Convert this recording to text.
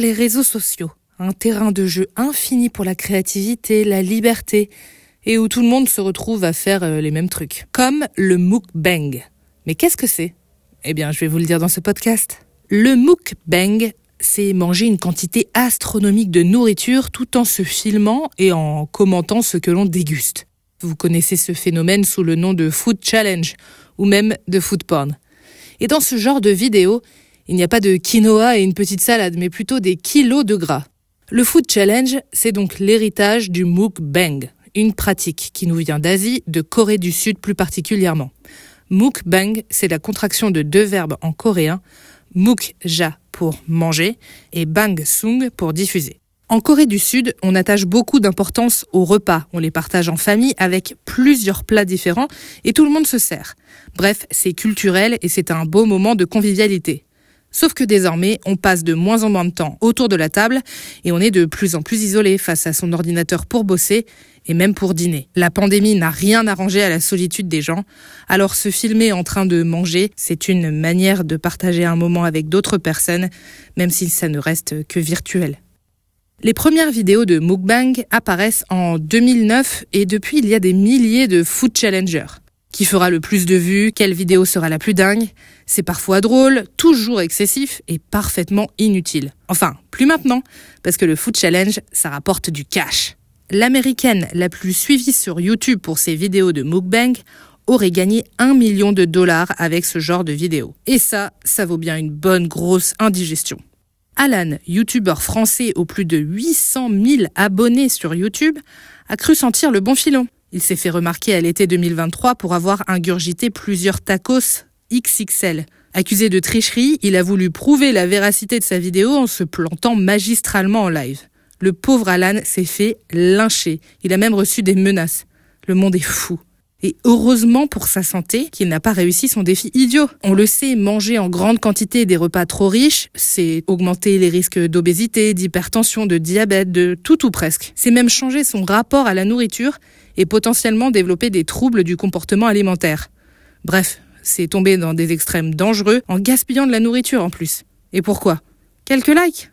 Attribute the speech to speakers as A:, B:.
A: Les réseaux sociaux. Un terrain de jeu infini pour la créativité, la liberté, et où tout le monde se retrouve à faire euh, les mêmes trucs. Comme le mukbang. Mais qu'est-ce que c'est? Eh bien, je vais vous le dire dans ce podcast. Le mukbang, c'est manger une quantité astronomique de nourriture tout en se filmant et en commentant ce que l'on déguste. Vous connaissez ce phénomène sous le nom de food challenge ou même de food porn. Et dans ce genre de vidéo, il n'y a pas de quinoa et une petite salade, mais plutôt des kilos de gras. Le food challenge, c'est donc l'héritage du mukbang, une pratique qui nous vient d'Asie, de Corée du Sud plus particulièrement. Mukbang, c'est la contraction de deux verbes en coréen, mukja pour manger et bang sung pour diffuser. En Corée du Sud, on attache beaucoup d'importance aux repas. On les partage en famille avec plusieurs plats différents et tout le monde se sert. Bref, c'est culturel et c'est un beau moment de convivialité. Sauf que désormais, on passe de moins en moins de temps autour de la table et on est de plus en plus isolé face à son ordinateur pour bosser et même pour dîner. La pandémie n'a rien arrangé à la solitude des gens, alors se filmer en train de manger, c'est une manière de partager un moment avec d'autres personnes, même si ça ne reste que virtuel. Les premières vidéos de mukbang apparaissent en 2009 et depuis il y a des milliers de food challengers. Qui fera le plus de vues? Quelle vidéo sera la plus dingue? C'est parfois drôle, toujours excessif et parfaitement inutile. Enfin, plus maintenant, parce que le food challenge, ça rapporte du cash. L'américaine la plus suivie sur YouTube pour ses vidéos de mukbang aurait gagné un million de dollars avec ce genre de vidéos. Et ça, ça vaut bien une bonne grosse indigestion. Alan, youtubeur français aux plus de 800 000 abonnés sur YouTube, a cru sentir le bon filon. Il s'est fait remarquer à l'été 2023 pour avoir ingurgité plusieurs tacos XXL. Accusé de tricherie, il a voulu prouver la véracité de sa vidéo en se plantant magistralement en live. Le pauvre Alan s'est fait lyncher. Il a même reçu des menaces. Le monde est fou. Et heureusement pour sa santé qu'il n'a pas réussi son défi idiot. On le sait, manger en grande quantité des repas trop riches, c'est augmenter les risques d'obésité, d'hypertension, de diabète, de tout ou presque. C'est même changer son rapport à la nourriture et potentiellement développer des troubles du comportement alimentaire. Bref, c'est tomber dans des extrêmes dangereux en gaspillant de la nourriture en plus. Et pourquoi? Quelques likes